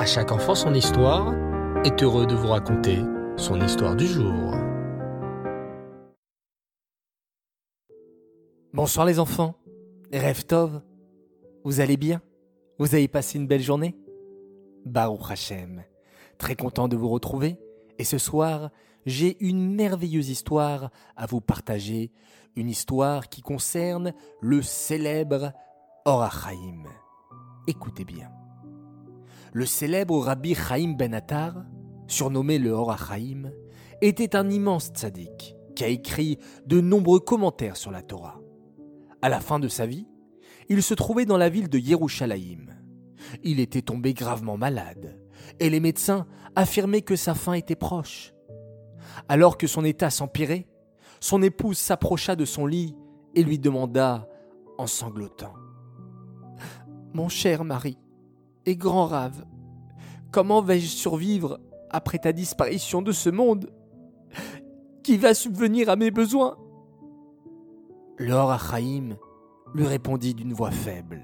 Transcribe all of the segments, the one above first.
À chaque enfant son histoire est heureux de vous raconter son histoire du jour. Bonsoir les enfants. Rêve. Vous allez bien? Vous avez passé une belle journée? Baruch Hashem. Très content de vous retrouver. Et ce soir, j'ai une merveilleuse histoire à vous partager. Une histoire qui concerne le célèbre Orachaim. Écoutez bien. Le célèbre Rabbi Chaim Ben Attar, surnommé le Orachaim, était un immense tzaddik qui a écrit de nombreux commentaires sur la Torah. À la fin de sa vie, il se trouvait dans la ville de Yerushalayim. Il était tombé gravement malade et les médecins affirmaient que sa fin était proche. Alors que son état s'empirait, son épouse s'approcha de son lit et lui demanda en sanglotant mon cher mari et grand rave, comment vais-je survivre après ta disparition de ce monde Qui va subvenir à mes besoins? Lor Achaïm lui répondit d'une voix faible.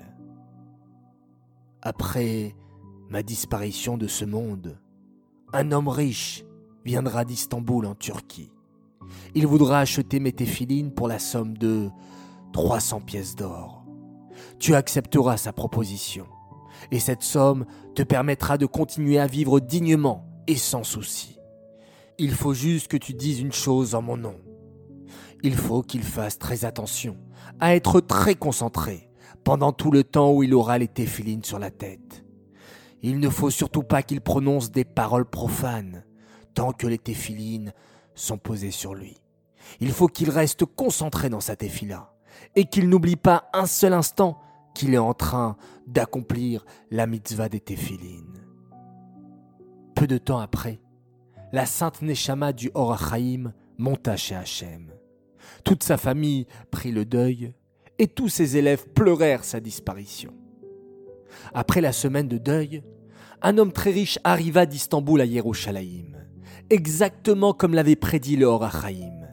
Après ma disparition de ce monde, un homme riche viendra d'Istanbul en Turquie. Il voudra acheter mes téphilines pour la somme de 300 pièces d'or tu accepteras sa proposition. Et cette somme te permettra de continuer à vivre dignement et sans souci. Il faut juste que tu dises une chose en mon nom. Il faut qu'il fasse très attention à être très concentré pendant tout le temps où il aura les téphilines sur la tête. Il ne faut surtout pas qu'il prononce des paroles profanes tant que les téphilines sont posées sur lui. Il faut qu'il reste concentré dans sa téphila et qu'il n'oublie pas un seul instant qu'il est en train d'accomplir la mitzvah des téphilines. Peu de temps après, la sainte Neshama du Horachaim monta chez Hachem. Toute sa famille prit le deuil et tous ses élèves pleurèrent sa disparition. Après la semaine de deuil, un homme très riche arriva d'Istanbul à Yerushalayim, exactement comme l'avait prédit le Horachaim.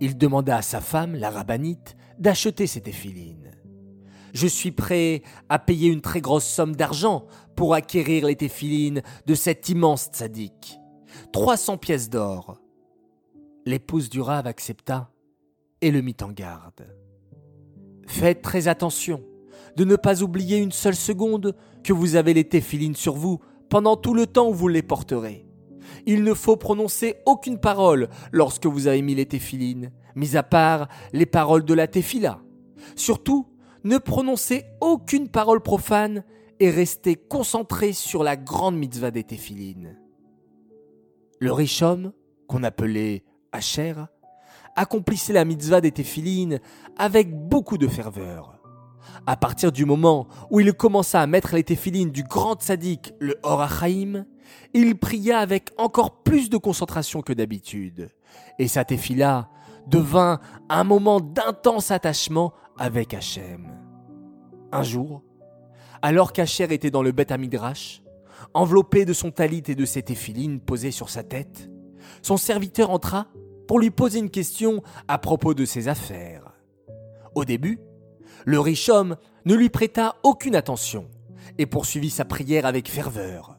Il demanda à sa femme, la rabbinite, d'acheter ses téphilines. Je suis prêt à payer une très grosse somme d'argent pour acquérir les téphilines de cet immense tzaddik. 300 pièces d'or. L'épouse du rave accepta et le mit en garde. Faites très attention de ne pas oublier une seule seconde que vous avez les téphilines sur vous pendant tout le temps où vous les porterez. Il ne faut prononcer aucune parole lorsque vous avez mis les téphilines, mis à part les paroles de la téphila. Surtout, ne prononcez aucune parole profane et restez concentré sur la grande mitzvah des téphilines. Le riche homme, qu'on appelait Asher, accomplissait la mitzvah des téphilines avec beaucoup de ferveur. À partir du moment où il commença à mettre les téphilines du grand sadique, le Horachaim, il pria avec encore plus de concentration que d'habitude. Et sa téphila devint un moment d'intense attachement avec Hachem. Un jour, alors qu'Acher était dans le Beth Amidrash, enveloppé de son talit et de ses téphilines posées sur sa tête, son serviteur entra pour lui poser une question à propos de ses affaires. Au début, le riche homme ne lui prêta aucune attention et poursuivit sa prière avec ferveur.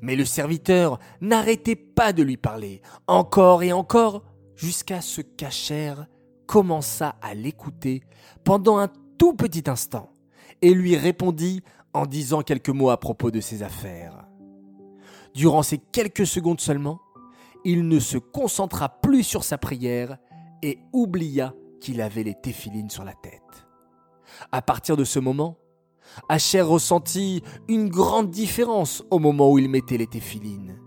Mais le serviteur n'arrêtait pas de lui parler, encore et encore, jusqu'à ce qu'Acher commença à l'écouter pendant un tout petit instant et lui répondit en disant quelques mots à propos de ses affaires. Durant ces quelques secondes seulement, il ne se concentra plus sur sa prière et oublia qu'il avait les téphilines sur la tête. À partir de ce moment, Asher ressentit une grande différence au moment où il mettait les téphilines.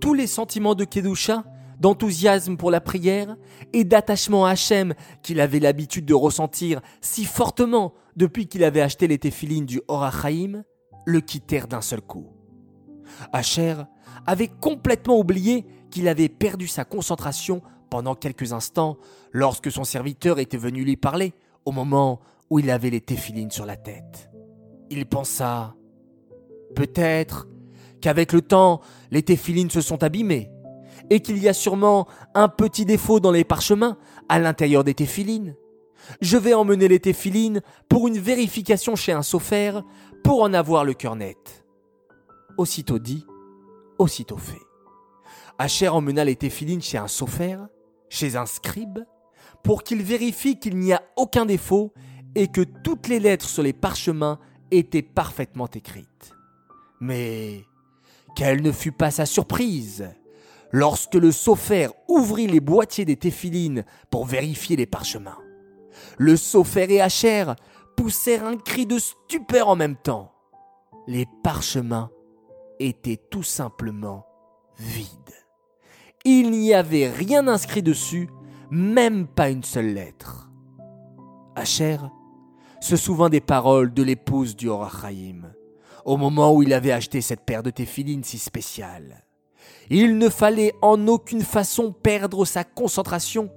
Tous les sentiments de Kedusha d'enthousiasme pour la prière et d'attachement à Hachem qu'il avait l'habitude de ressentir si fortement depuis qu'il avait acheté les téphilines du Horachaim, le quittèrent d'un seul coup. Hacher avait complètement oublié qu'il avait perdu sa concentration pendant quelques instants lorsque son serviteur était venu lui parler au moment où il avait les téphilines sur la tête. Il pensa peut-être qu'avec le temps, les téphilines se sont abîmées et qu'il y a sûrement un petit défaut dans les parchemins à l'intérieur des téphilines. Je vais emmener les téphilines pour une vérification chez un sophère pour en avoir le cœur net. aussitôt dit, aussitôt fait. Asher emmena les téphilines chez un sophère, chez un scribe, pour qu'il vérifie qu'il n'y a aucun défaut et que toutes les lettres sur les parchemins étaient parfaitement écrites. Mais quelle ne fut pas sa surprise? Lorsque le sophère ouvrit les boîtiers des téphilines pour vérifier les parchemins. Le sophère et Hacher poussèrent un cri de stupeur en même temps. Les parchemins étaient tout simplement vides. Il n'y avait rien inscrit dessus, même pas une seule lettre. Hacher se souvint des paroles de l'épouse du Horachaim, au moment où il avait acheté cette paire de téphilines si spéciale. Il ne fallait en aucune façon perdre sa concentration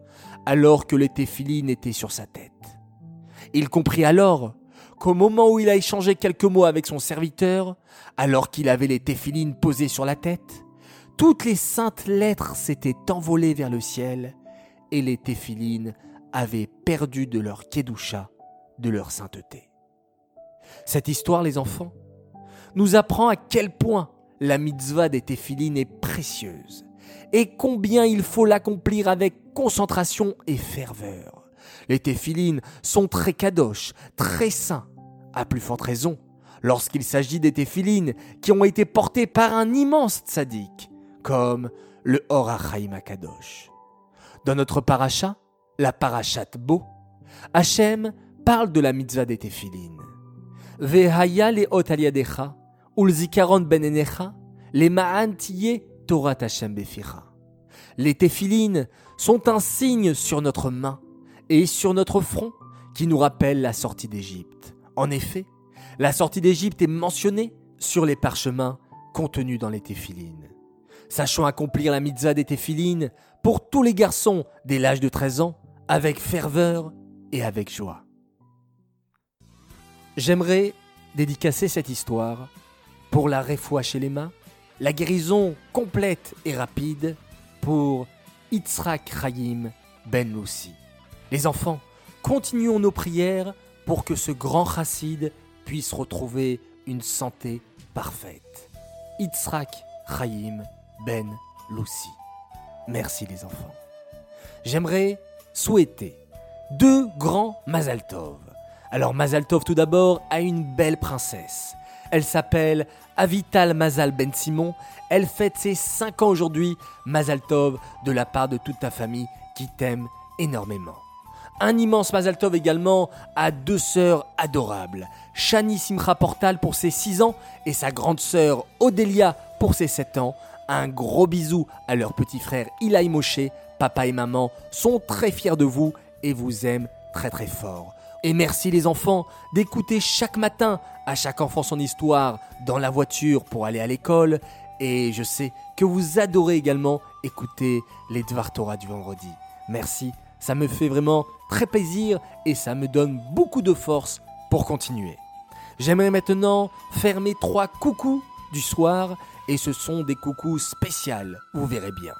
alors que les téphilines étaient sur sa tête. Il comprit alors qu'au moment où il a échangé quelques mots avec son serviteur, alors qu'il avait les téphilines posées sur la tête, toutes les saintes lettres s'étaient envolées vers le ciel et les téphilines avaient perdu de leur kedusha, de leur sainteté. Cette histoire, les enfants, nous apprend à quel point la mitzvah des téphilines est précieuse et combien il faut l'accomplir avec concentration et ferveur. Les téphilines sont très kadosh, très saints, à plus forte raison lorsqu'il s'agit des téphilines qui ont été portés par un immense tzaddik, comme le Hor Kadosh. Dans notre paracha, la parachat Bo, Hachem parle de la mitzvah des téphilines. Vehaya le ulzikaron benenecha, les ma'an Torah. Les téphilines sont un signe sur notre main et sur notre front qui nous rappelle la sortie d'Égypte. En effet, la sortie d'Égypte est mentionnée sur les parchemins contenus dans les téphilines. Sachons accomplir la mitzvah des téphilines pour tous les garçons dès l'âge de 13 ans avec ferveur et avec joie. J'aimerais dédicacer cette histoire pour la réfoua chez les mains, la guérison complète et rapide pour Yitzhak Chaim Ben Loussi. Les enfants, continuons nos prières pour que ce grand chassid puisse retrouver une santé parfaite. Yitzhak Chaim Ben Loussi. Merci les enfants. J'aimerais souhaiter deux grands Mazaltov. Alors Mazaltov tout d'abord a une belle princesse. Elle s'appelle Avital Mazal Ben Simon. Elle fête ses 5 ans aujourd'hui. Mazal Tov de la part de toute ta famille qui t'aime énormément. Un immense Mazal Tov également à deux sœurs adorables. Shani Simcha Portal pour ses 6 ans et sa grande sœur Odélia pour ses 7 ans. Un gros bisou à leur petit frère Ilaï Moshe. Papa et maman sont très fiers de vous et vous aiment très très fort. Et merci les enfants d'écouter chaque matin à chaque enfant son histoire dans la voiture pour aller à l'école. Et je sais que vous adorez également écouter les Dvar du vendredi. Merci, ça me fait vraiment très plaisir et ça me donne beaucoup de force pour continuer. J'aimerais maintenant faire mes trois coucous du soir et ce sont des coucous spéciales, vous verrez bien.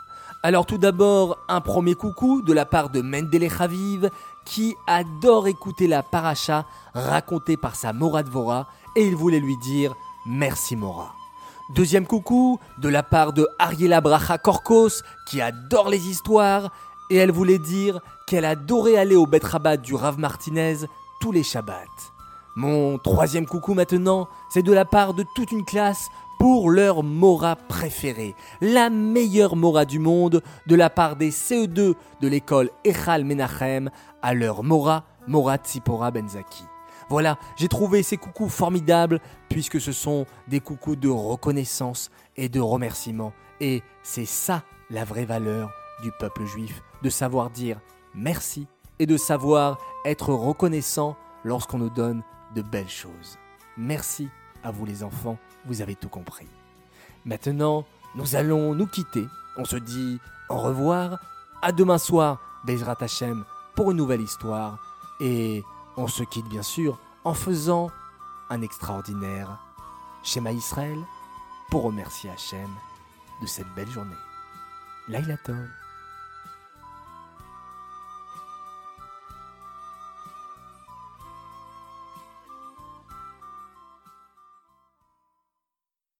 Alors tout d'abord, un premier coucou de la part de Mendele Chaviv qui adore écouter la paracha racontée par sa Mora Dvora et il voulait lui dire merci Mora. Deuxième coucou de la part de Ariela Bracha Korkos qui adore les histoires et elle voulait dire qu'elle adorait aller au Bet du Rav Martinez tous les Shabbats. Mon troisième coucou maintenant, c'est de la part de toute une classe pour leur Mora préférée, la meilleure Mora du monde, de la part des CE2 de l'école Echal Menachem à leur Mora, Mora Tsipora Benzaki. Voilà, j'ai trouvé ces coucous formidables puisque ce sont des coucous de reconnaissance et de remerciement. Et c'est ça la vraie valeur du peuple juif, de savoir dire merci et de savoir être reconnaissant lorsqu'on nous donne de belles choses. Merci vous les enfants, vous avez tout compris. Maintenant, nous allons nous quitter. On se dit au revoir. À demain soir, Bezrat Hashem, pour une nouvelle histoire. Et on se quitte bien sûr en faisant un extraordinaire schéma Israël pour remercier Hachem de cette belle journée. Laila.